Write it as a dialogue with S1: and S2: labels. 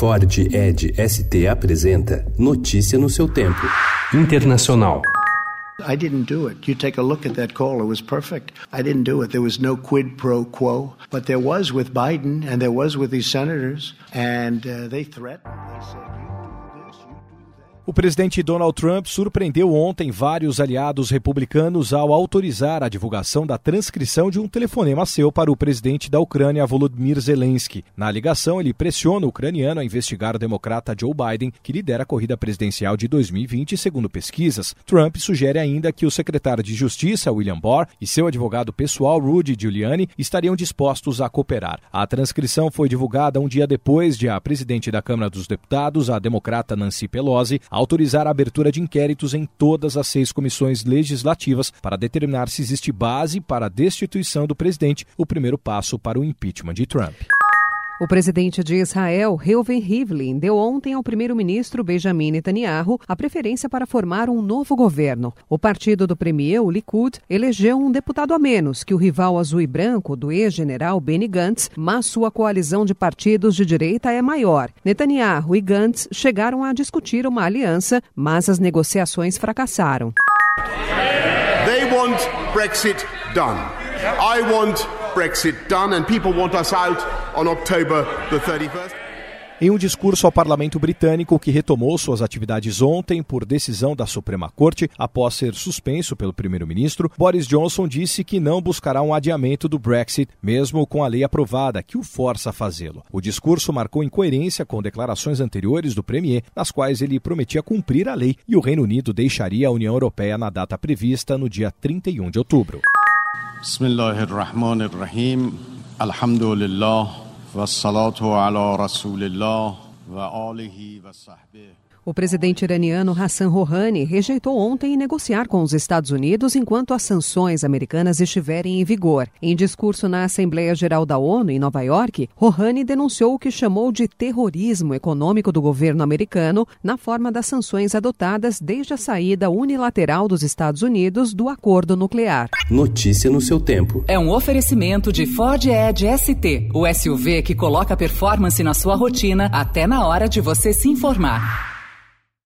S1: Ford Ed ST apresenta Notícia no seu tempo. Internacional.
S2: I didn't do it. You take a look at that call, it was perfect. I didn't do it. There was no quid pro quo, but there was with Biden and there was with these senators, and uh, they threatened. They said,
S3: O presidente Donald Trump surpreendeu ontem vários aliados republicanos ao autorizar a divulgação da transcrição de um telefonema seu para o presidente da Ucrânia, Volodymyr Zelensky. Na ligação, ele pressiona o ucraniano a investigar o democrata Joe Biden, que lidera a corrida presidencial de 2020, segundo pesquisas. Trump sugere ainda que o secretário de Justiça, William Barr, e seu advogado pessoal, Rudy Giuliani, estariam dispostos a cooperar. A transcrição foi divulgada um dia depois de a presidente da Câmara dos Deputados, a democrata Nancy Pelosi, autorizar a abertura de inquéritos em todas as seis comissões legislativas para determinar se existe base para a destituição do presidente, o primeiro passo para o impeachment de Trump.
S4: O presidente de Israel, Reuven Rivlin, deu ontem ao primeiro-ministro Benjamin Netanyahu a preferência para formar um novo governo. O partido do premier, o Likud, elegeu um deputado a menos que o rival azul e branco do ex-general Benny Gantz, mas sua coalizão de partidos de direita é maior. Netanyahu e Gantz chegaram a discutir uma aliança, mas as negociações fracassaram.
S5: They want Brexit done. I want Brexit done, and people want us out on October the 31st.
S3: Em um discurso ao parlamento britânico que retomou suas atividades ontem por decisão da Suprema Corte após ser suspenso pelo primeiro-ministro, Boris Johnson disse que não buscará um adiamento do Brexit, mesmo com a lei aprovada que o força a fazê-lo. O discurso marcou incoerência com declarações anteriores do premier, nas quais ele prometia cumprir a lei e o Reino Unido deixaria a União Europeia na data prevista no dia 31 de outubro.
S6: بسم الله الرحمن الرحیم. الحمد لله و الصلاة علی رسول الله و آله و صحبه.
S4: O presidente iraniano Hassan Rouhani rejeitou ontem negociar com os Estados Unidos enquanto as sanções americanas estiverem em vigor. Em discurso na Assembleia Geral da ONU, em Nova York, Rouhani denunciou o que chamou de terrorismo econômico do governo americano na forma das sanções adotadas desde a saída unilateral dos Estados Unidos do acordo nuclear.
S1: Notícia no seu tempo.
S7: É um oferecimento de Ford Edge ST, o SUV que coloca performance na sua rotina até na hora de você se informar.